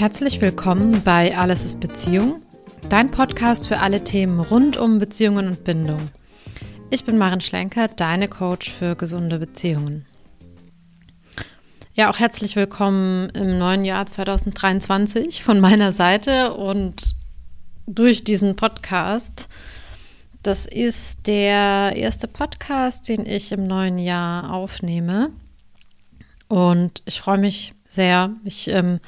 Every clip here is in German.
Herzlich willkommen bei Alles ist Beziehung, dein Podcast für alle Themen rund um Beziehungen und Bindung. Ich bin Maren Schlenker, deine Coach für gesunde Beziehungen. Ja, auch herzlich willkommen im neuen Jahr 2023 von meiner Seite und durch diesen Podcast. Das ist der erste Podcast, den ich im neuen Jahr aufnehme. Und ich freue mich sehr. Ich ähm,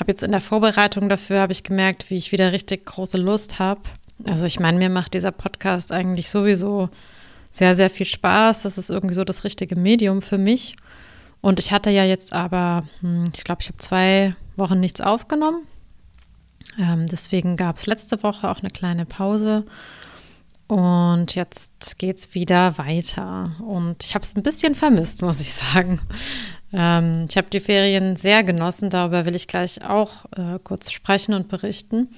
habe jetzt in der Vorbereitung dafür, habe ich gemerkt, wie ich wieder richtig große Lust habe. Also ich meine, mir macht dieser Podcast eigentlich sowieso sehr, sehr viel Spaß. Das ist irgendwie so das richtige Medium für mich. Und ich hatte ja jetzt aber, hm, ich glaube, ich habe zwei Wochen nichts aufgenommen. Ähm, deswegen gab es letzte Woche auch eine kleine Pause. Und jetzt geht es wieder weiter. Und ich habe es ein bisschen vermisst, muss ich sagen. Ähm, ich habe die Ferien sehr genossen, darüber will ich gleich auch äh, kurz sprechen und berichten.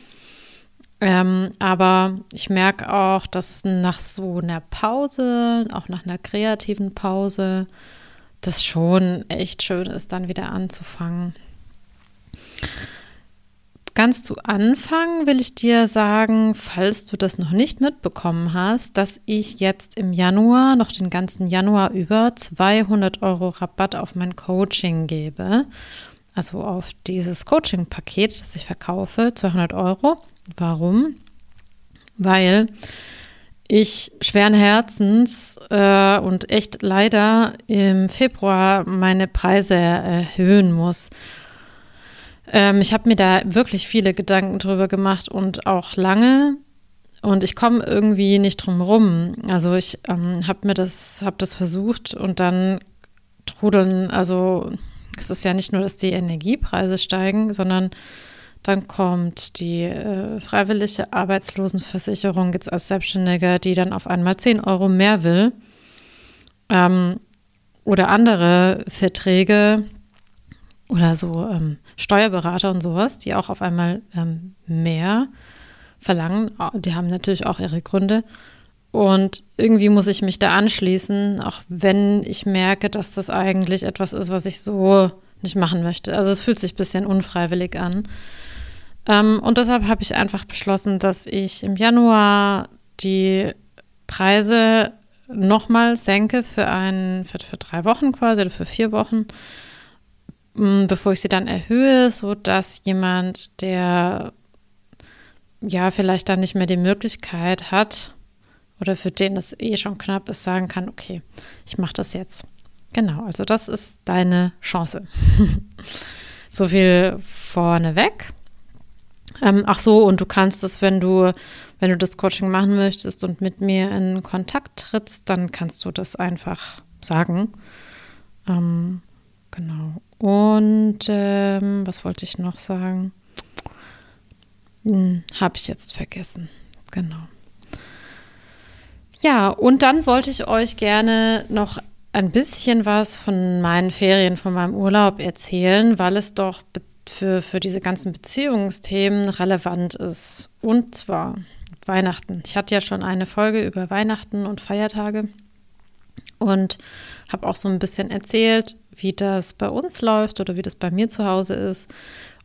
Ähm, aber ich merke auch, dass nach so einer Pause, auch nach einer kreativen Pause, das schon echt schön ist, dann wieder anzufangen. Ganz zu Anfang will ich dir sagen, falls du das noch nicht mitbekommen hast, dass ich jetzt im Januar, noch den ganzen Januar über, 200 Euro Rabatt auf mein Coaching gebe. Also auf dieses Coaching-Paket, das ich verkaufe, 200 Euro. Warum? Weil ich schweren Herzens äh, und echt leider im Februar meine Preise erhöhen muss. Ähm, ich habe mir da wirklich viele Gedanken drüber gemacht und auch lange. Und ich komme irgendwie nicht drum rum. Also ich ähm, habe mir das, habe das versucht und dann trudeln, also es ist ja nicht nur, dass die Energiepreise steigen, sondern dann kommt die äh, freiwillige Arbeitslosenversicherung jetzt als Selbstständiger, die dann auf einmal 10 Euro mehr will. Ähm, oder andere Verträge oder so ähm, Steuerberater und sowas, die auch auf einmal ähm, mehr verlangen. Die haben natürlich auch ihre Gründe. Und irgendwie muss ich mich da anschließen, auch wenn ich merke, dass das eigentlich etwas ist, was ich so nicht machen möchte. Also es fühlt sich ein bisschen unfreiwillig an. Ähm, und deshalb habe ich einfach beschlossen, dass ich im Januar die Preise nochmal senke für, ein, für, für drei Wochen quasi oder für vier Wochen, bevor ich sie dann erhöhe, sodass jemand, der ja vielleicht dann nicht mehr die Möglichkeit hat oder für den es eh schon knapp ist, sagen kann, okay, ich mache das jetzt. Genau, also das ist deine Chance. so viel vorneweg. Ähm, ach so, und du kannst das, wenn du, wenn du das Coaching machen möchtest und mit mir in Kontakt trittst, dann kannst du das einfach sagen. Ähm, genau. Und ähm, was wollte ich noch sagen? Hm, Habe ich jetzt vergessen. Genau. Ja, und dann wollte ich euch gerne noch ein bisschen was von meinen Ferien, von meinem Urlaub erzählen, weil es doch für, für diese ganzen Beziehungsthemen relevant ist. Und zwar Weihnachten. Ich hatte ja schon eine Folge über Weihnachten und Feiertage und habe auch so ein bisschen erzählt, wie das bei uns läuft oder wie das bei mir zu Hause ist.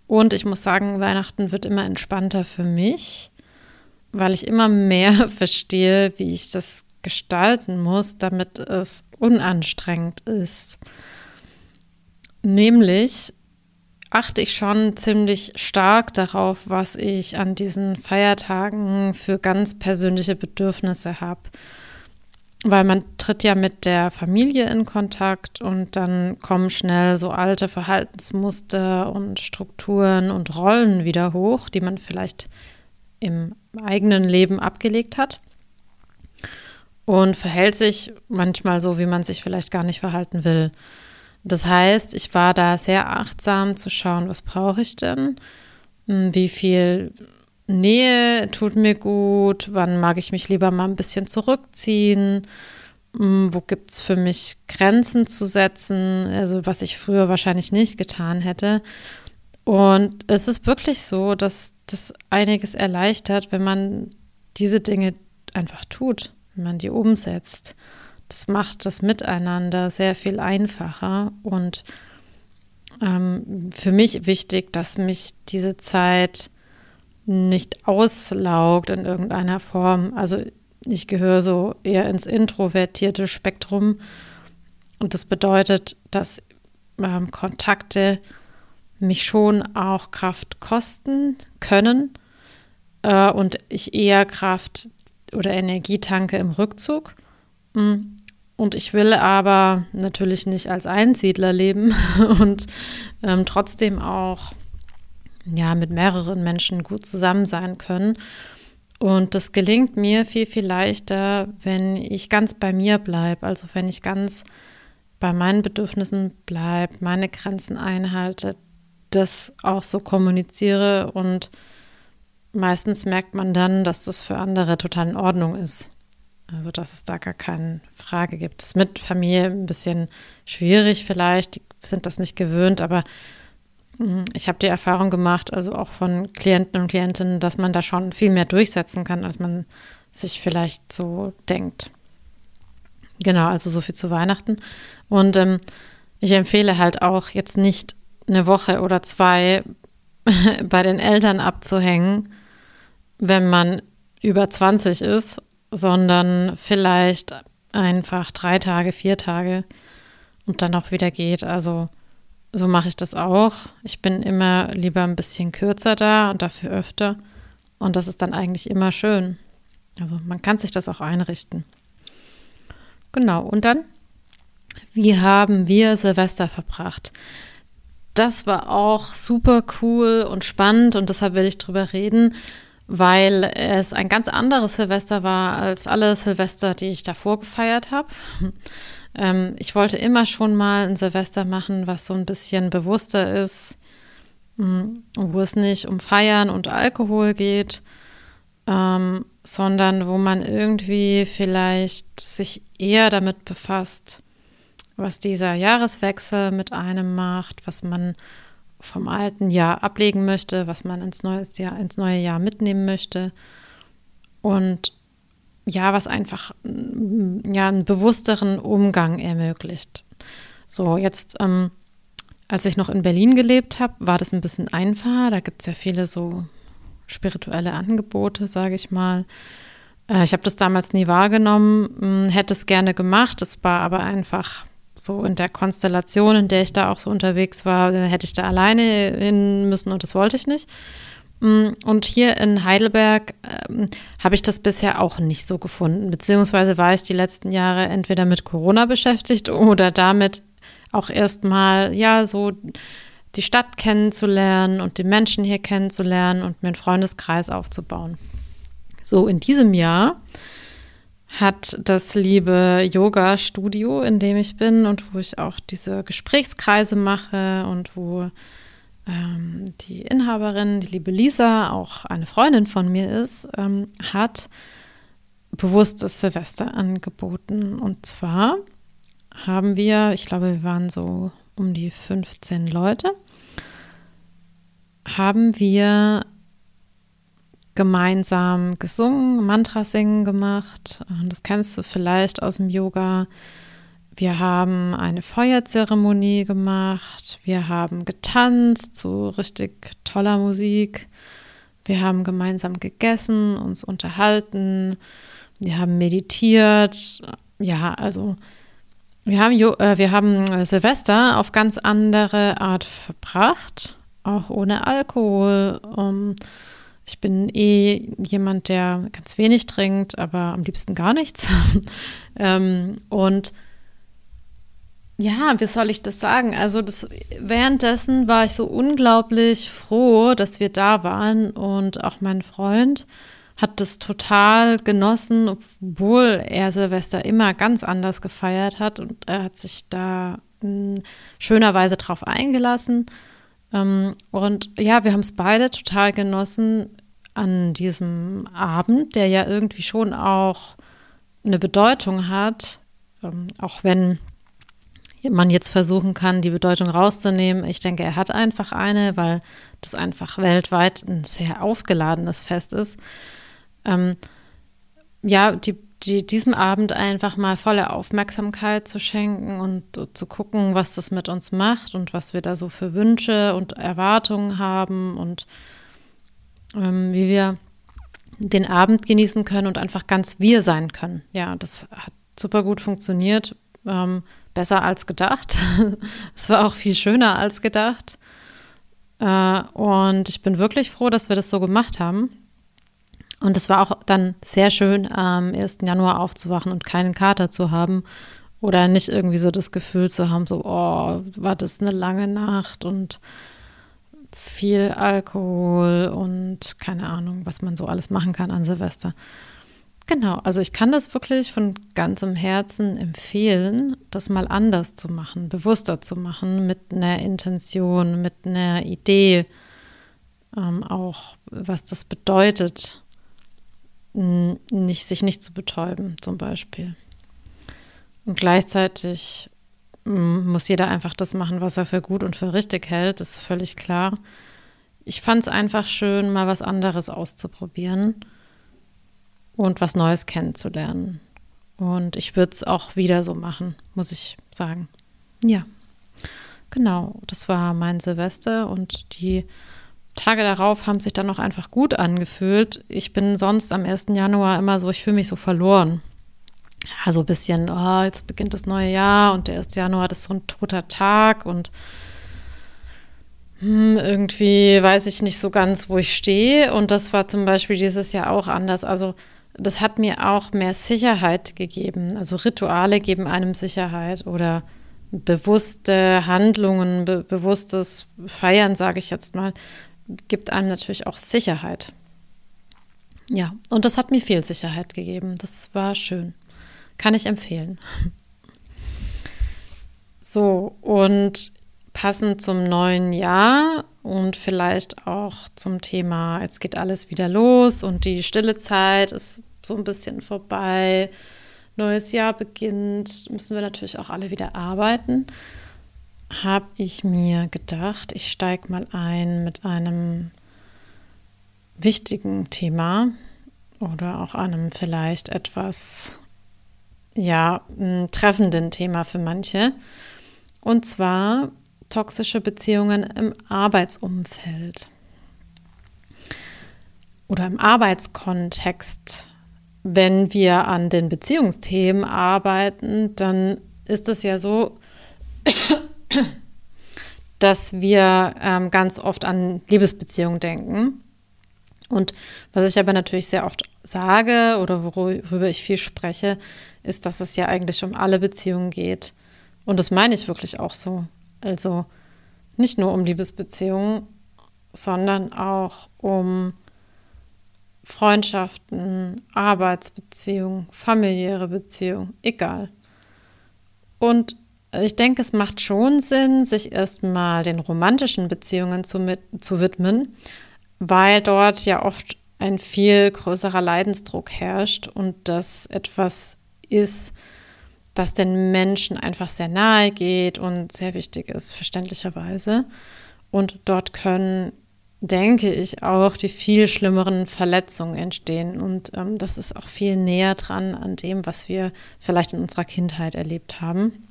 Und ich muss sagen, Weihnachten wird immer entspannter für mich, weil ich immer mehr verstehe, wie ich das gestalten muss, damit es unanstrengend ist. Nämlich achte ich schon ziemlich stark darauf, was ich an diesen Feiertagen für ganz persönliche Bedürfnisse habe. Weil man tritt ja mit der Familie in Kontakt und dann kommen schnell so alte Verhaltensmuster und Strukturen und Rollen wieder hoch, die man vielleicht im eigenen Leben abgelegt hat und verhält sich manchmal so, wie man sich vielleicht gar nicht verhalten will. Das heißt, ich war da sehr achtsam zu schauen, was brauche ich denn? Hm, wie viel Nähe tut mir gut? Wann mag ich mich lieber mal ein bisschen zurückziehen? Hm, wo gibt es für mich Grenzen zu setzen? Also, was ich früher wahrscheinlich nicht getan hätte. Und es ist wirklich so, dass das einiges erleichtert, wenn man diese Dinge einfach tut, wenn man die umsetzt. Das macht das Miteinander sehr viel einfacher und ähm, für mich wichtig, dass mich diese Zeit nicht auslaugt in irgendeiner Form. Also ich gehöre so eher ins introvertierte Spektrum. Und das bedeutet, dass ähm, Kontakte mich schon auch Kraft kosten können äh, und ich eher Kraft oder Energie tanke im Rückzug. Mm. Und ich will aber natürlich nicht als Einsiedler leben und ähm, trotzdem auch ja, mit mehreren Menschen gut zusammen sein können. Und das gelingt mir viel, viel leichter, wenn ich ganz bei mir bleibe, also wenn ich ganz bei meinen Bedürfnissen bleibe, meine Grenzen einhalte, das auch so kommuniziere und meistens merkt man dann, dass das für andere total in Ordnung ist. Also, dass es da gar keine Frage gibt. Das ist mit Familie ein bisschen schwierig vielleicht, die sind das nicht gewöhnt, aber ich habe die Erfahrung gemacht, also auch von Klienten und Klientinnen, dass man da schon viel mehr durchsetzen kann, als man sich vielleicht so denkt. Genau, also so viel zu Weihnachten. Und ähm, ich empfehle halt auch jetzt nicht eine Woche oder zwei bei den Eltern abzuhängen, wenn man über 20 ist, sondern vielleicht einfach drei Tage, vier Tage und dann auch wieder geht. Also so mache ich das auch. Ich bin immer lieber ein bisschen kürzer da und dafür öfter. Und das ist dann eigentlich immer schön. Also man kann sich das auch einrichten. Genau, und dann, wie haben wir Silvester verbracht? Das war auch super cool und spannend und deshalb will ich drüber reden, weil es ein ganz anderes Silvester war als alle Silvester, die ich davor gefeiert habe. Ähm, ich wollte immer schon mal ein Silvester machen, was so ein bisschen bewusster ist, mm, wo es nicht um Feiern und Alkohol geht, ähm, sondern wo man irgendwie vielleicht sich eher damit befasst, was dieser Jahreswechsel mit einem macht, was man vom alten Jahr ablegen möchte, was man ins, neues Jahr, ins neue Jahr mitnehmen möchte. Und ja, was einfach mm, ja, einen bewussteren Umgang ermöglicht. So, jetzt, ähm, als ich noch in Berlin gelebt habe, war das ein bisschen einfacher. Da gibt es ja viele so spirituelle Angebote, sage ich mal. Äh, ich habe das damals nie wahrgenommen, mm, hätte es gerne gemacht. Es war aber einfach so in der Konstellation, in der ich da auch so unterwegs war, hätte ich da alleine hin müssen und das wollte ich nicht. Mm, und hier in Heidelberg ähm, habe ich das bisher auch nicht so gefunden, beziehungsweise war ich die letzten Jahre entweder mit Corona beschäftigt oder damit auch erstmal, ja, so die Stadt kennenzulernen und die Menschen hier kennenzulernen und mir einen Freundeskreis aufzubauen. So, in diesem Jahr hat das liebe Yoga-Studio, in dem ich bin und wo ich auch diese Gesprächskreise mache und wo ähm, die Inhaberin, die liebe Lisa, auch eine Freundin von mir ist, ähm, hat bewusstes Silvester angeboten. Und zwar haben wir, ich glaube, wir waren so um die 15 Leute, haben wir gemeinsam gesungen, Mantra singen gemacht. Das kennst du vielleicht aus dem Yoga. Wir haben eine Feuerzeremonie gemacht. Wir haben getanzt zu richtig toller Musik. Wir haben gemeinsam gegessen, uns unterhalten. Wir haben meditiert. Ja, also wir haben, äh, wir haben Silvester auf ganz andere Art verbracht, auch ohne Alkohol. Um, ich bin eh jemand, der ganz wenig trinkt, aber am liebsten gar nichts. ähm, und ja, wie soll ich das sagen? Also das, währenddessen war ich so unglaublich froh, dass wir da waren und auch mein Freund hat das total genossen, obwohl er Silvester immer ganz anders gefeiert hat und er hat sich da in schöner Weise drauf eingelassen. Ähm, und ja, wir haben es beide total genossen an diesem Abend, der ja irgendwie schon auch eine Bedeutung hat, ähm, auch wenn man jetzt versuchen kann, die Bedeutung rauszunehmen. Ich denke, er hat einfach eine, weil das einfach weltweit ein sehr aufgeladenes Fest ist. Ähm, ja, die die, diesem Abend einfach mal volle Aufmerksamkeit zu schenken und zu gucken, was das mit uns macht und was wir da so für Wünsche und Erwartungen haben und ähm, wie wir den Abend genießen können und einfach ganz wir sein können. Ja, das hat super gut funktioniert. Ähm, besser als gedacht. es war auch viel schöner als gedacht. Äh, und ich bin wirklich froh, dass wir das so gemacht haben. Und es war auch dann sehr schön, am 1. Januar aufzuwachen und keinen Kater zu haben oder nicht irgendwie so das Gefühl zu haben, so, oh, war das eine lange Nacht und viel Alkohol und keine Ahnung, was man so alles machen kann an Silvester. Genau, also ich kann das wirklich von ganzem Herzen empfehlen, das mal anders zu machen, bewusster zu machen, mit einer Intention, mit einer Idee, ähm, auch was das bedeutet, nicht, sich nicht zu betäuben, zum Beispiel. Und gleichzeitig muss jeder einfach das machen, was er für gut und für richtig hält, das ist völlig klar. Ich fand es einfach schön, mal was anderes auszuprobieren und was Neues kennenzulernen. Und ich würde es auch wieder so machen, muss ich sagen. Ja, genau, das war mein Silvester und die Tage darauf haben sich dann noch einfach gut angefühlt. Ich bin sonst am 1. Januar immer so, ich fühle mich so verloren. Ja, so ein bisschen, oh, jetzt beginnt das neue Jahr und der 1. Januar das ist so ein toter Tag und hm, irgendwie weiß ich nicht so ganz, wo ich stehe. Und das war zum Beispiel dieses Jahr auch anders. Also das hat mir auch mehr Sicherheit gegeben. Also Rituale geben einem Sicherheit oder bewusste Handlungen, be bewusstes Feiern, sage ich jetzt mal, gibt einem natürlich auch Sicherheit. Ja, und das hat mir viel Sicherheit gegeben. Das war schön. Kann ich empfehlen. So, und passend zum neuen Jahr und vielleicht auch zum Thema, jetzt geht alles wieder los und die stille Zeit ist so ein bisschen vorbei. Neues Jahr beginnt, müssen wir natürlich auch alle wieder arbeiten. Habe ich mir gedacht, ich steige mal ein mit einem wichtigen Thema oder auch einem vielleicht etwas ja, treffenden Thema für manche. Und zwar toxische Beziehungen im Arbeitsumfeld oder im Arbeitskontext. Wenn wir an den Beziehungsthemen arbeiten, dann ist es ja so, dass wir ähm, ganz oft an Liebesbeziehungen denken. Und was ich aber natürlich sehr oft sage oder worüber ich viel spreche, ist, dass es ja eigentlich um alle Beziehungen geht. Und das meine ich wirklich auch so. Also nicht nur um Liebesbeziehungen, sondern auch um Freundschaften, Arbeitsbeziehungen, familiäre Beziehungen, egal. Und ich denke, es macht schon Sinn, sich erstmal den romantischen Beziehungen zu, mit, zu widmen, weil dort ja oft ein viel größerer Leidensdruck herrscht und das etwas ist, das den Menschen einfach sehr nahe geht und sehr wichtig ist, verständlicherweise. Und dort können, denke ich, auch die viel schlimmeren Verletzungen entstehen. Und ähm, das ist auch viel näher dran an dem, was wir vielleicht in unserer Kindheit erlebt haben.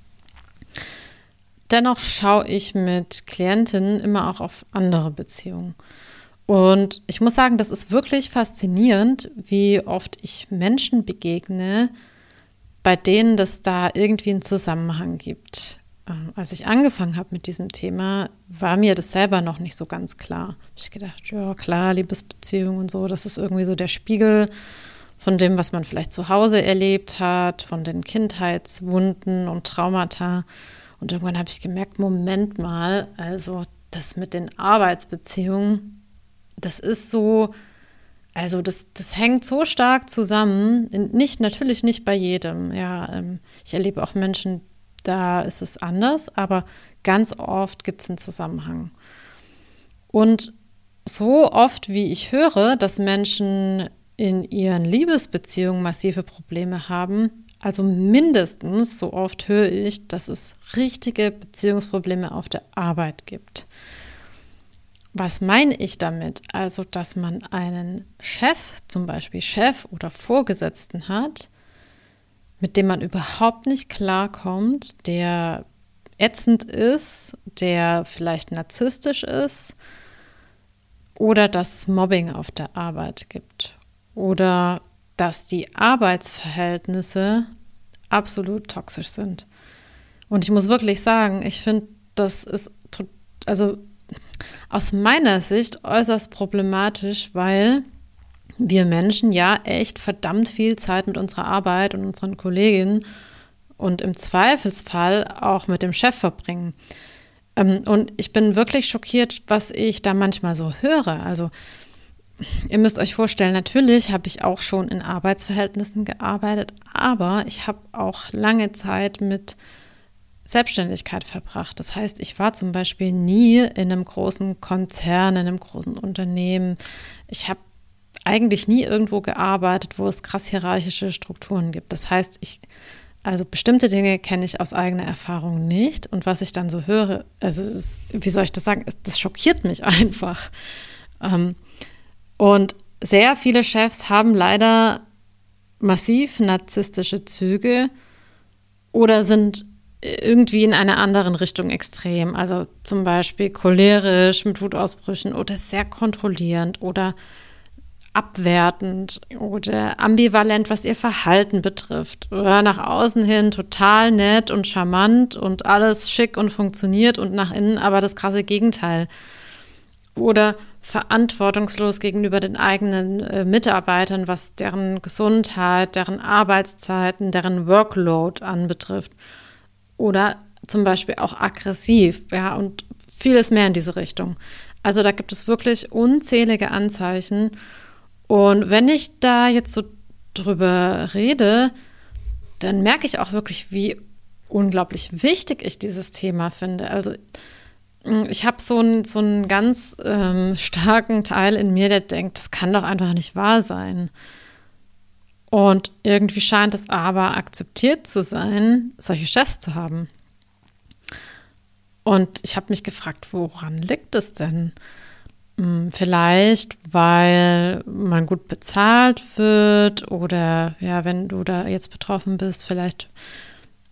Dennoch schaue ich mit Klientinnen immer auch auf andere Beziehungen. Und ich muss sagen, das ist wirklich faszinierend, wie oft ich Menschen begegne, bei denen das da irgendwie einen Zusammenhang gibt. Ähm, als ich angefangen habe mit diesem Thema, war mir das selber noch nicht so ganz klar. Ich gedacht, ja klar, Liebesbeziehung und so, das ist irgendwie so der Spiegel von dem, was man vielleicht zu Hause erlebt hat, von den Kindheitswunden und Traumata. Und irgendwann habe ich gemerkt, Moment mal, also das mit den Arbeitsbeziehungen, das ist so, also das, das hängt so stark zusammen. Nicht, natürlich nicht bei jedem. Ja, ähm, ich erlebe auch Menschen, da ist es anders, aber ganz oft gibt es einen Zusammenhang. Und so oft, wie ich höre, dass Menschen in ihren Liebesbeziehungen massive Probleme haben, also mindestens so oft höre ich, dass es richtige Beziehungsprobleme auf der Arbeit gibt. Was meine ich damit? Also, dass man einen Chef, zum Beispiel Chef oder Vorgesetzten hat, mit dem man überhaupt nicht klarkommt, der ätzend ist, der vielleicht narzisstisch ist oder dass es Mobbing auf der Arbeit gibt oder dass die Arbeitsverhältnisse absolut toxisch sind. Und ich muss wirklich sagen, ich finde, das ist also aus meiner Sicht äußerst problematisch, weil wir Menschen ja echt verdammt viel Zeit mit unserer Arbeit und unseren Kolleginnen und im Zweifelsfall auch mit dem Chef verbringen. Ähm, und ich bin wirklich schockiert, was ich da manchmal so höre. Also ihr müsst euch vorstellen, natürlich habe ich auch schon in Arbeitsverhältnissen gearbeitet, aber ich habe auch lange Zeit mit Selbstständigkeit verbracht. Das heißt, ich war zum Beispiel nie in einem großen Konzern, in einem großen Unternehmen. Ich habe eigentlich nie irgendwo gearbeitet, wo es krass hierarchische Strukturen gibt. Das heißt, ich, also bestimmte Dinge kenne ich aus eigener Erfahrung nicht. Und was ich dann so höre, also ist, wie soll ich das sagen, das schockiert mich einfach. Ähm, und sehr viele Chefs haben leider massiv narzisstische Züge oder sind irgendwie in einer anderen Richtung extrem. Also zum Beispiel cholerisch mit Wutausbrüchen oder sehr kontrollierend oder abwertend oder ambivalent, was ihr Verhalten betrifft. Oder nach außen hin total nett und charmant und alles schick und funktioniert und nach innen aber das krasse Gegenteil. Oder verantwortungslos gegenüber den eigenen äh, Mitarbeitern, was deren Gesundheit, deren Arbeitszeiten, deren Workload anbetrifft. Oder zum Beispiel auch aggressiv, ja, und vieles mehr in diese Richtung. Also da gibt es wirklich unzählige Anzeichen. Und wenn ich da jetzt so drüber rede, dann merke ich auch wirklich, wie unglaublich wichtig ich dieses Thema finde. Also mm, ich habe so, ein, so einen ganz ähm, starken Teil in mir, der denkt, das kann doch einfach nicht wahr sein. Und irgendwie scheint es aber akzeptiert zu sein, solche Chefs zu haben. Und ich habe mich gefragt, woran liegt es denn? Hm, vielleicht, weil man gut bezahlt wird oder ja, wenn du da jetzt betroffen bist, vielleicht,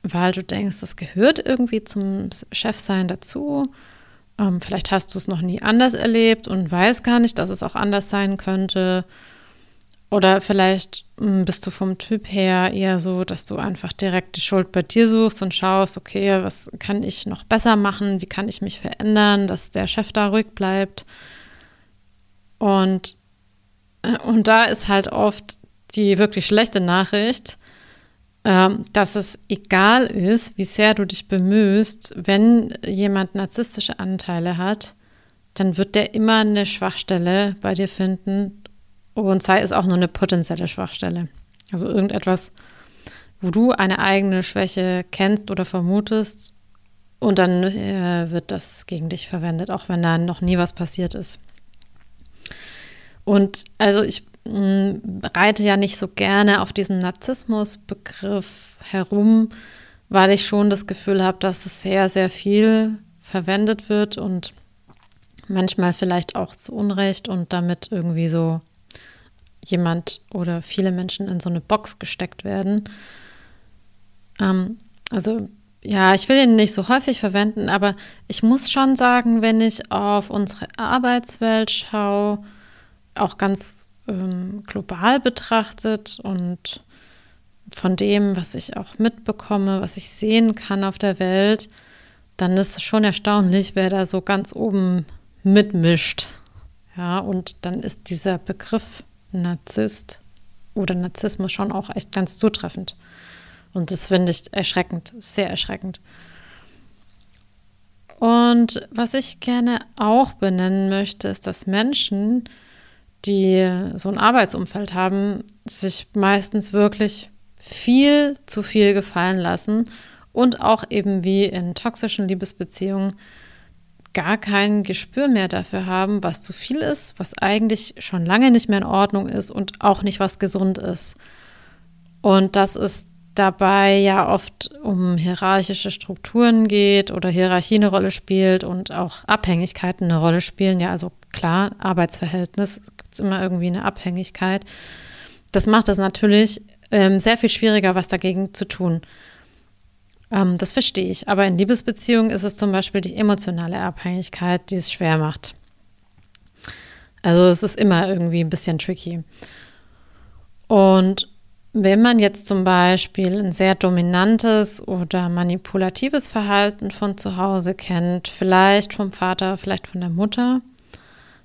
weil du denkst, das gehört irgendwie zum Chefsein dazu. Ähm, vielleicht hast du es noch nie anders erlebt und weißt gar nicht, dass es auch anders sein könnte. Oder vielleicht hm, bist du vom Typ her eher so, dass du einfach direkt die Schuld bei dir suchst und schaust, okay, was kann ich noch besser machen? Wie kann ich mich verändern, dass der Chef da ruhig bleibt? Und, und da ist halt oft die wirklich schlechte Nachricht, ähm, dass es egal ist, wie sehr du dich bemühst, wenn jemand narzisstische Anteile hat, dann wird der immer eine Schwachstelle bei dir finden und sei es auch nur eine potenzielle Schwachstelle. Also irgendetwas, wo du eine eigene Schwäche kennst oder vermutest und dann äh, wird das gegen dich verwendet, auch wenn da noch nie was passiert ist. Und also ich mm, reite ja nicht so gerne auf diesem Narzissmus-Begriff herum, weil ich schon das Gefühl habe, dass es sehr, sehr viel verwendet wird und manchmal vielleicht auch zu Unrecht und damit irgendwie so jemand oder viele Menschen in so eine Box gesteckt werden. Ähm, also ja, ich will ihn nicht so häufig verwenden, aber ich muss schon sagen, wenn ich auf unsere Arbeitswelt schaue, auch ganz ähm, global betrachtet und von dem, was ich auch mitbekomme, was ich sehen kann auf der Welt, dann ist es schon erstaunlich, wer da so ganz oben mitmischt. Ja, und dann ist dieser Begriff Narzisst oder Narzissmus schon auch echt ganz zutreffend. Und das finde ich erschreckend, sehr erschreckend. Und was ich gerne auch benennen möchte, ist, dass Menschen, die so ein Arbeitsumfeld haben, sich meistens wirklich viel zu viel gefallen lassen und auch eben wie in toxischen Liebesbeziehungen gar kein Gespür mehr dafür haben, was zu viel ist, was eigentlich schon lange nicht mehr in Ordnung ist und auch nicht, was gesund ist. Und dass es dabei ja oft um hierarchische Strukturen geht oder Hierarchie eine Rolle spielt und auch Abhängigkeiten eine Rolle spielen. Ja, also klar, Arbeitsverhältnis gibt es immer irgendwie eine Abhängigkeit. Das macht es natürlich ähm, sehr viel schwieriger, was dagegen zu tun. Ähm, das verstehe ich. Aber in Liebesbeziehungen ist es zum Beispiel die emotionale Abhängigkeit, die es schwer macht. Also es ist immer irgendwie ein bisschen tricky. Und wenn man jetzt zum Beispiel ein sehr dominantes oder manipulatives Verhalten von zu Hause kennt, vielleicht vom Vater, vielleicht von der Mutter,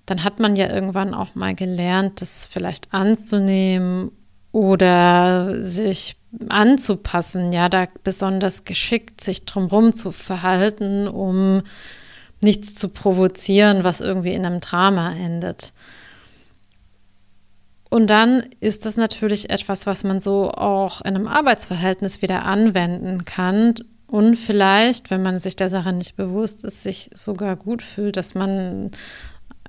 dann hat man ja irgendwann auch mal gelernt, das vielleicht anzunehmen oder sich anzupassen, ja, da besonders geschickt sich drumherum zu verhalten, um nichts zu provozieren, was irgendwie in einem Drama endet. Und dann ist das natürlich etwas, was man so auch in einem Arbeitsverhältnis wieder anwenden kann und vielleicht, wenn man sich der Sache nicht bewusst ist, sich sogar gut fühlt, dass man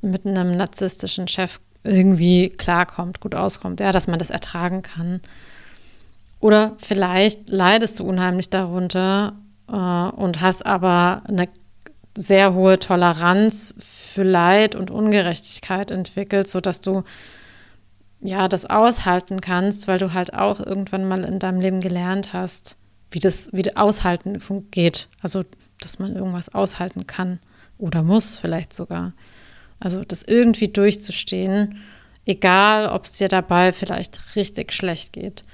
mit einem narzisstischen Chef irgendwie klarkommt, gut auskommt, ja, dass man das ertragen kann. Oder vielleicht leidest du unheimlich darunter äh, und hast aber eine sehr hohe Toleranz für Leid und Ungerechtigkeit entwickelt, sodass du ja, das aushalten kannst, weil du halt auch irgendwann mal in deinem Leben gelernt hast, wie das, wie das Aushalten geht. Also, dass man irgendwas aushalten kann oder muss, vielleicht sogar. Also, das irgendwie durchzustehen, egal ob es dir dabei vielleicht richtig schlecht geht.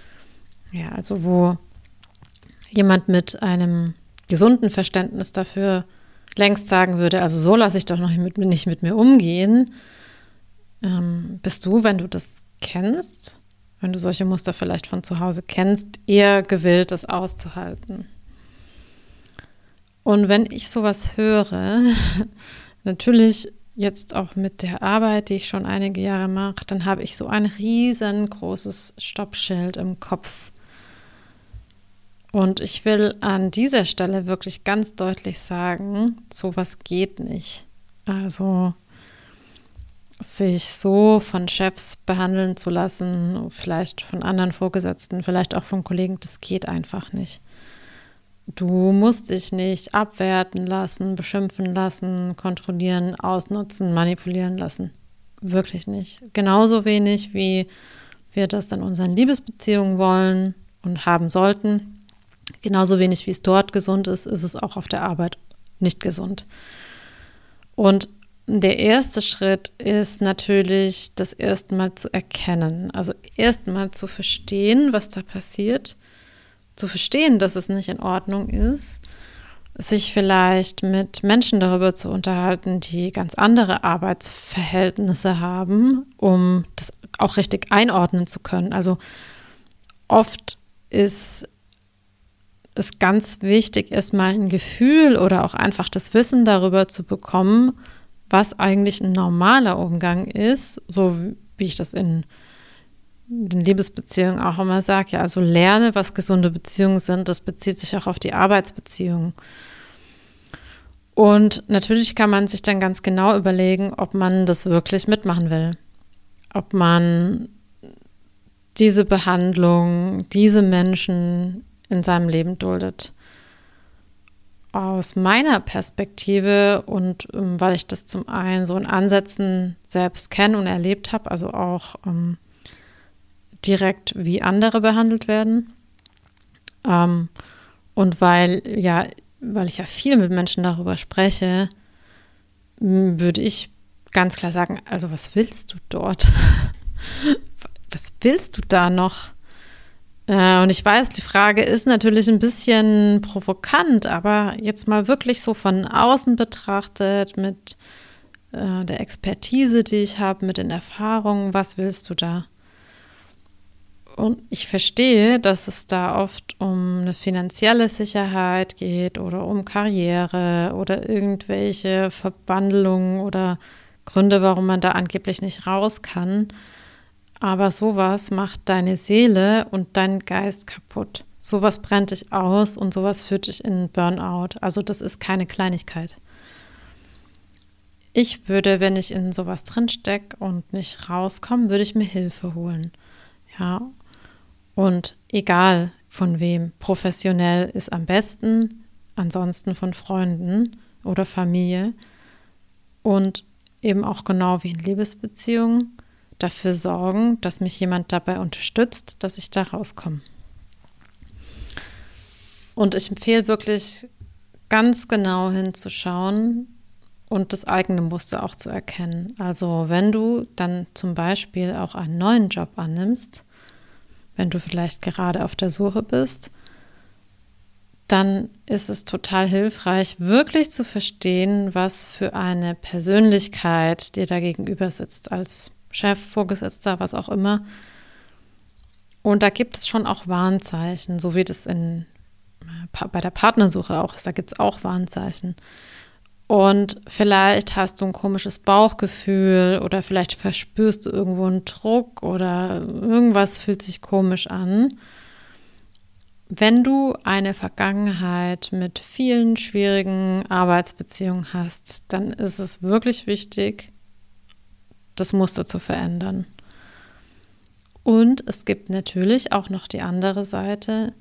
Ja, also, wo jemand mit einem gesunden Verständnis dafür längst sagen würde, also so lasse ich doch noch mit, nicht mit mir umgehen, ähm, bist du, wenn du das kennst, wenn du solche Muster vielleicht von zu Hause kennst, eher gewillt, das auszuhalten. Und wenn ich sowas höre, natürlich jetzt auch mit der Arbeit, die ich schon einige Jahre mache, dann habe ich so ein riesengroßes Stoppschild im Kopf. Und ich will an dieser Stelle wirklich ganz deutlich sagen, sowas geht nicht. Also sich so von Chefs behandeln zu lassen, vielleicht von anderen Vorgesetzten, vielleicht auch von Kollegen, das geht einfach nicht. Du musst dich nicht abwerten lassen, beschimpfen lassen, kontrollieren, ausnutzen, manipulieren lassen. Wirklich nicht. Genauso wenig, wie wir das in unseren Liebesbeziehungen wollen und haben sollten. Genauso wenig, wie es dort gesund ist, ist es auch auf der Arbeit nicht gesund. Und der erste Schritt ist natürlich, das erstmal zu erkennen. Also erstmal zu verstehen, was da passiert, zu verstehen, dass es nicht in Ordnung ist, sich vielleicht mit Menschen darüber zu unterhalten, die ganz andere Arbeitsverhältnisse haben, um das auch richtig einordnen zu können. Also oft ist es ganz wichtig, erstmal ein Gefühl oder auch einfach das Wissen darüber zu bekommen, was eigentlich ein normaler Umgang ist, so wie ich das in den Liebesbeziehungen auch immer sage, ja, also lerne, was gesunde Beziehungen sind, das bezieht sich auch auf die Arbeitsbeziehungen. Und natürlich kann man sich dann ganz genau überlegen, ob man das wirklich mitmachen will. Ob man diese Behandlung, diese Menschen in seinem Leben duldet aus meiner Perspektive und ähm, weil ich das zum einen so in Ansätzen selbst kenne und erlebt habe, also auch ähm, direkt wie andere behandelt werden. Ähm, und weil ja, weil ich ja viel mit Menschen darüber spreche, würde ich ganz klar sagen, also was willst du dort? was willst du da noch? Äh, und ich weiß, die Frage ist natürlich ein bisschen provokant, aber jetzt mal wirklich so von außen betrachtet, mit äh, der Expertise, die ich habe, mit den Erfahrungen, was willst du da? Und ich verstehe, dass es da oft um eine finanzielle Sicherheit geht oder um Karriere oder irgendwelche Verbandelungen oder Gründe, warum man da angeblich nicht raus kann. Aber sowas macht deine Seele und deinen Geist kaputt. Sowas brennt dich aus und sowas führt dich in Burnout. Also das ist keine Kleinigkeit. Ich würde, wenn ich in sowas drinstecke und nicht rauskomme, würde ich mir Hilfe holen. Ja. Und egal von wem, professionell ist am besten, ansonsten von Freunden oder Familie. Und eben auch genau wie in Liebesbeziehungen dafür sorgen, dass mich jemand dabei unterstützt, dass ich da rauskomme. Und ich empfehle wirklich ganz genau hinzuschauen und das eigene Muster auch zu erkennen. Also wenn du dann zum Beispiel auch einen neuen Job annimmst, wenn du vielleicht gerade auf der Suche bist, dann ist es total hilfreich, wirklich zu verstehen, was für eine Persönlichkeit dir da gegenüber sitzt, als Chef, Vorgesetzter, was auch immer. Und da gibt es schon auch Warnzeichen, so wie das in, bei der Partnersuche auch ist. Da gibt es auch Warnzeichen. Und vielleicht hast du ein komisches Bauchgefühl oder vielleicht verspürst du irgendwo einen Druck oder irgendwas fühlt sich komisch an. Wenn du eine Vergangenheit mit vielen schwierigen Arbeitsbeziehungen hast, dann ist es wirklich wichtig, das Muster zu verändern. Und es gibt natürlich auch noch die andere Seite,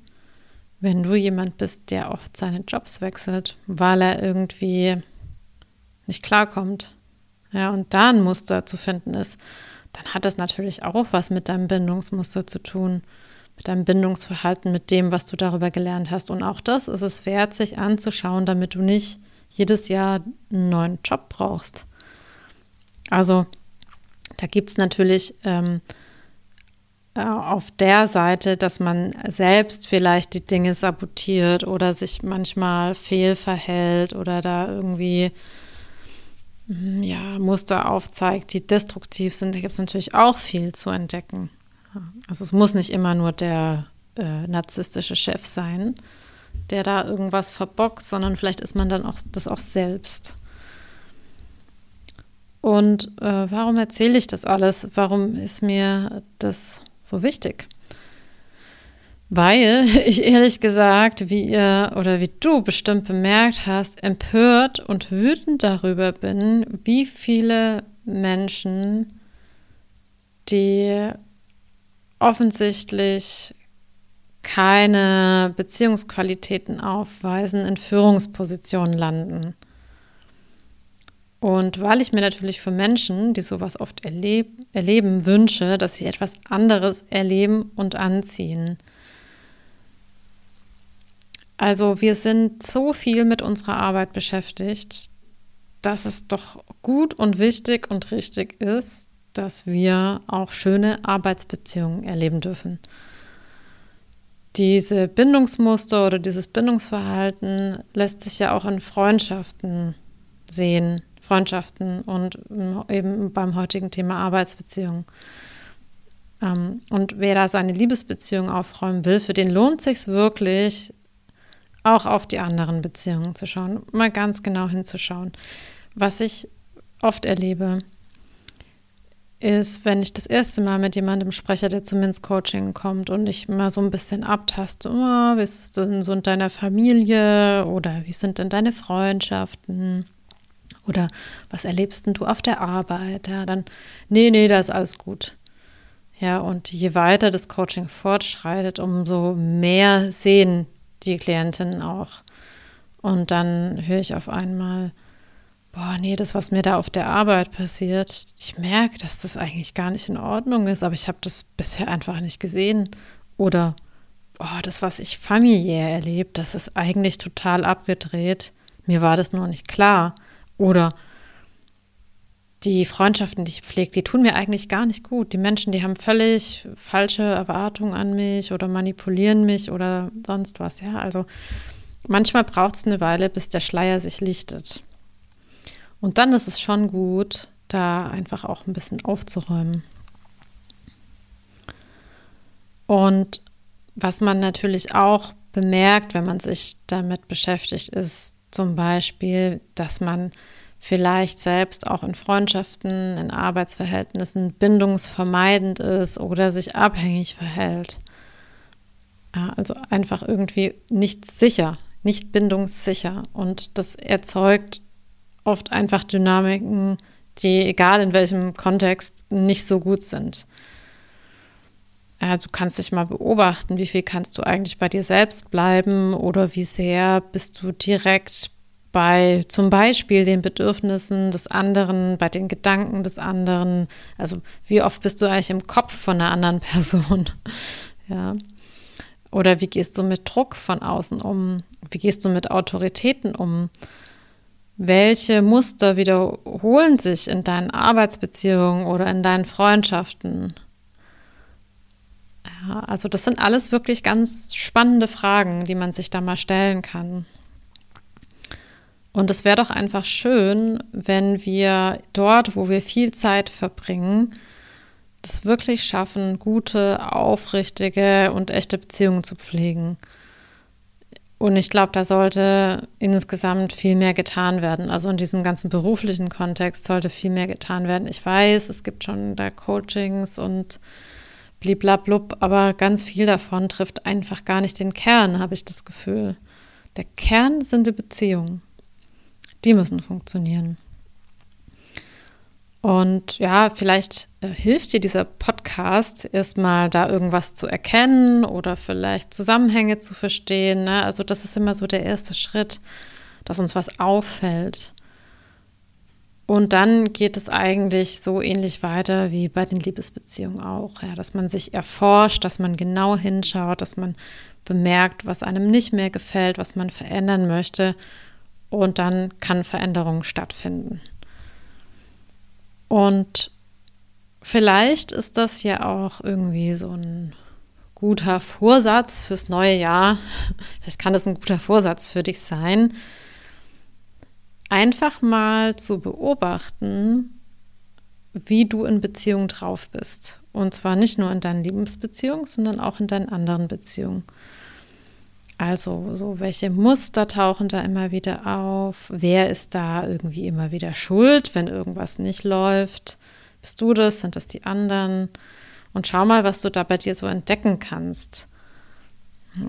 wenn du jemand bist, der oft seine Jobs wechselt, weil er irgendwie nicht klarkommt, ja, und da ein Muster zu finden ist, dann hat das natürlich auch was mit deinem Bindungsmuster zu tun, mit deinem Bindungsverhalten, mit dem, was du darüber gelernt hast. Und auch das ist es wert, sich anzuschauen, damit du nicht jedes Jahr einen neuen Job brauchst. Also da gibt es natürlich ähm, äh, auf der Seite, dass man selbst vielleicht die Dinge sabotiert oder sich manchmal fehlverhält oder da irgendwie ja, Muster aufzeigt, die destruktiv sind, da gibt es natürlich auch viel zu entdecken. Also es muss nicht immer nur der äh, narzisstische Chef sein, der da irgendwas verbockt, sondern vielleicht ist man dann auch das auch selbst. Und äh, warum erzähle ich das alles? Warum ist mir das so wichtig? Weil ich ehrlich gesagt, wie ihr oder wie du bestimmt bemerkt hast, empört und wütend darüber bin, wie viele Menschen, die offensichtlich keine Beziehungsqualitäten aufweisen, in Führungspositionen landen. Und weil ich mir natürlich für Menschen, die sowas oft erleb erleben, wünsche, dass sie etwas anderes erleben und anziehen. Also wir sind so viel mit unserer Arbeit beschäftigt, dass es doch gut und wichtig und richtig ist, dass wir auch schöne Arbeitsbeziehungen erleben dürfen. Diese Bindungsmuster oder dieses Bindungsverhalten lässt sich ja auch in Freundschaften sehen, Freundschaften und eben beim heutigen Thema Arbeitsbeziehungen. Ähm, und wer da seine Liebesbeziehung aufräumen will, für den lohnt sich wirklich, auch auf die anderen Beziehungen zu schauen, mal ganz genau hinzuschauen. Was ich oft erlebe, ist, wenn ich das erste Mal mit jemandem spreche, der zum Coaching kommt und ich mal so ein bisschen abtaste, oh, wie ist denn so in deiner Familie oder wie sind denn deine Freundschaften oder was erlebst denn du auf der Arbeit? Ja, dann, nee, nee, da ist alles gut. Ja, und je weiter das Coaching fortschreitet, umso mehr sehen die Klientin auch. Und dann höre ich auf einmal, boah, nee, das, was mir da auf der Arbeit passiert, ich merke, dass das eigentlich gar nicht in Ordnung ist, aber ich habe das bisher einfach nicht gesehen. Oder, boah, das, was ich familiär erlebt, das ist eigentlich total abgedreht. Mir war das nur nicht klar. Oder die Freundschaften, die ich pflege, die tun mir eigentlich gar nicht gut. Die Menschen, die haben völlig falsche Erwartungen an mich oder manipulieren mich oder sonst was. Ja, also manchmal braucht es eine Weile, bis der Schleier sich lichtet. Und dann ist es schon gut, da einfach auch ein bisschen aufzuräumen. Und was man natürlich auch bemerkt, wenn man sich damit beschäftigt, ist zum Beispiel, dass man vielleicht selbst auch in Freundschaften, in Arbeitsverhältnissen bindungsvermeidend ist oder sich abhängig verhält. Ja, also einfach irgendwie nicht sicher, nicht bindungssicher. Und das erzeugt oft einfach Dynamiken, die, egal in welchem Kontext, nicht so gut sind. Ja, du kannst dich mal beobachten, wie viel kannst du eigentlich bei dir selbst bleiben oder wie sehr bist du direkt bei zum Beispiel den Bedürfnissen des anderen, bei den Gedanken des anderen. Also wie oft bist du eigentlich im Kopf von einer anderen Person? ja. Oder wie gehst du mit Druck von außen um? Wie gehst du mit Autoritäten um? Welche Muster wiederholen sich in deinen Arbeitsbeziehungen oder in deinen Freundschaften? Ja, also das sind alles wirklich ganz spannende Fragen, die man sich da mal stellen kann. Und es wäre doch einfach schön, wenn wir dort, wo wir viel Zeit verbringen, das wirklich schaffen, gute, aufrichtige und echte Beziehungen zu pflegen. Und ich glaube, da sollte insgesamt viel mehr getan werden. Also in diesem ganzen beruflichen Kontext sollte viel mehr getan werden. Ich weiß, es gibt schon da Coachings und bliblablub, aber ganz viel davon trifft einfach gar nicht den Kern, habe ich das Gefühl. Der Kern sind die Beziehungen. Die müssen funktionieren. Und ja, vielleicht äh, hilft dir dieser Podcast erstmal da irgendwas zu erkennen oder vielleicht Zusammenhänge zu verstehen. Ne? Also das ist immer so der erste Schritt, dass uns was auffällt. Und dann geht es eigentlich so ähnlich weiter wie bei den Liebesbeziehungen auch, ja, dass man sich erforscht, dass man genau hinschaut, dass man bemerkt, was einem nicht mehr gefällt, was man verändern möchte. Und dann kann Veränderung stattfinden. Und vielleicht ist das ja auch irgendwie so ein guter Vorsatz fürs neue Jahr. Vielleicht kann das ein guter Vorsatz für dich sein. Einfach mal zu beobachten, wie du in Beziehung drauf bist. Und zwar nicht nur in deinen Liebesbeziehungen, sondern auch in deinen anderen Beziehungen. Also, so welche Muster tauchen da immer wieder auf? Wer ist da irgendwie immer wieder schuld, wenn irgendwas nicht läuft? Bist du das? Sind das die anderen? Und schau mal, was du da bei dir so entdecken kannst.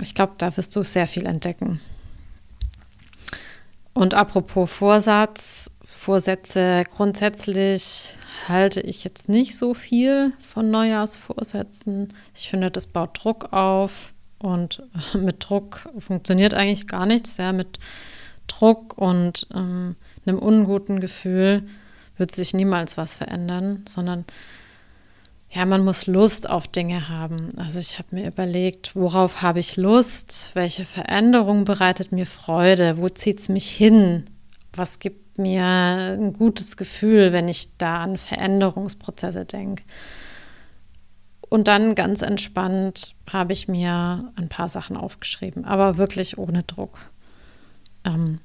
Ich glaube, da wirst du sehr viel entdecken. Und apropos Vorsatz, Vorsätze, grundsätzlich halte ich jetzt nicht so viel von Neujahrsvorsätzen. Ich finde, das baut Druck auf. Und mit Druck funktioniert eigentlich gar nichts. Ja, mit Druck und ähm, einem unguten Gefühl wird sich niemals was verändern, sondern ja, man muss Lust auf Dinge haben. Also ich habe mir überlegt, worauf habe ich Lust? Welche Veränderung bereitet mir Freude? Wo zieht es mich hin? Was gibt mir ein gutes Gefühl, wenn ich da an Veränderungsprozesse denke? Und dann ganz entspannt habe ich mir ein paar Sachen aufgeschrieben, aber wirklich ohne Druck. Ähm,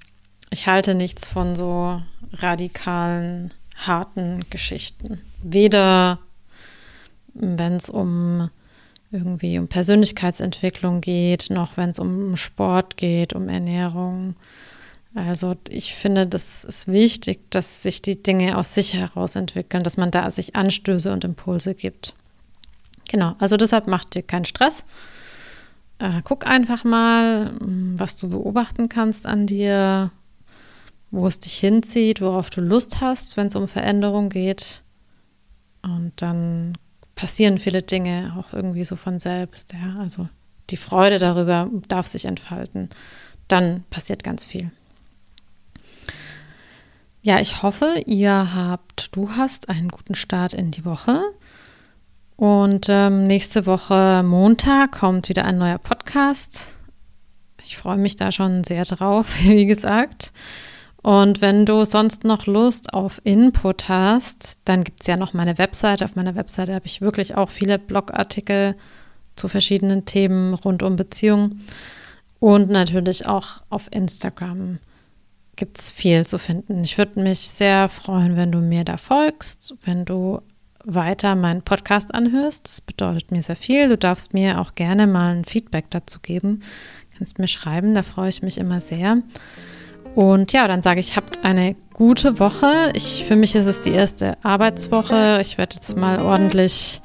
ich halte nichts von so radikalen, harten Geschichten. Weder wenn es um irgendwie um Persönlichkeitsentwicklung geht, noch wenn es um Sport geht, um Ernährung. Also ich finde, das ist wichtig, dass sich die Dinge aus sich heraus entwickeln, dass man da sich Anstöße und Impulse gibt. Genau, also deshalb macht dir keinen Stress. Äh, guck einfach mal, was du beobachten kannst an dir, wo es dich hinzieht, worauf du Lust hast, wenn es um Veränderung geht. Und dann passieren viele Dinge auch irgendwie so von selbst. Ja? Also die Freude darüber darf sich entfalten. Dann passiert ganz viel. Ja, ich hoffe, ihr habt, du hast einen guten Start in die Woche. Und ähm, nächste Woche Montag kommt wieder ein neuer Podcast. Ich freue mich da schon sehr drauf, wie gesagt. Und wenn du sonst noch Lust auf Input hast, dann gibt es ja noch meine Webseite. Auf meiner Webseite habe ich wirklich auch viele Blogartikel zu verschiedenen Themen rund um Beziehungen. Und natürlich auch auf Instagram gibt es viel zu finden. Ich würde mich sehr freuen, wenn du mir da folgst, wenn du weiter meinen Podcast anhörst. Das bedeutet mir sehr viel. Du darfst mir auch gerne mal ein Feedback dazu geben. Kannst mir schreiben, da freue ich mich immer sehr. Und ja, dann sage ich, habt eine gute Woche. Ich, für mich ist es die erste Arbeitswoche. Ich werde jetzt mal ordentlich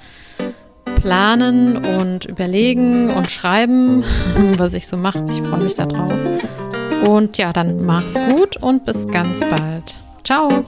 planen und überlegen und schreiben, was ich so mache. Ich freue mich darauf. Und ja, dann mach's gut und bis ganz bald. Ciao.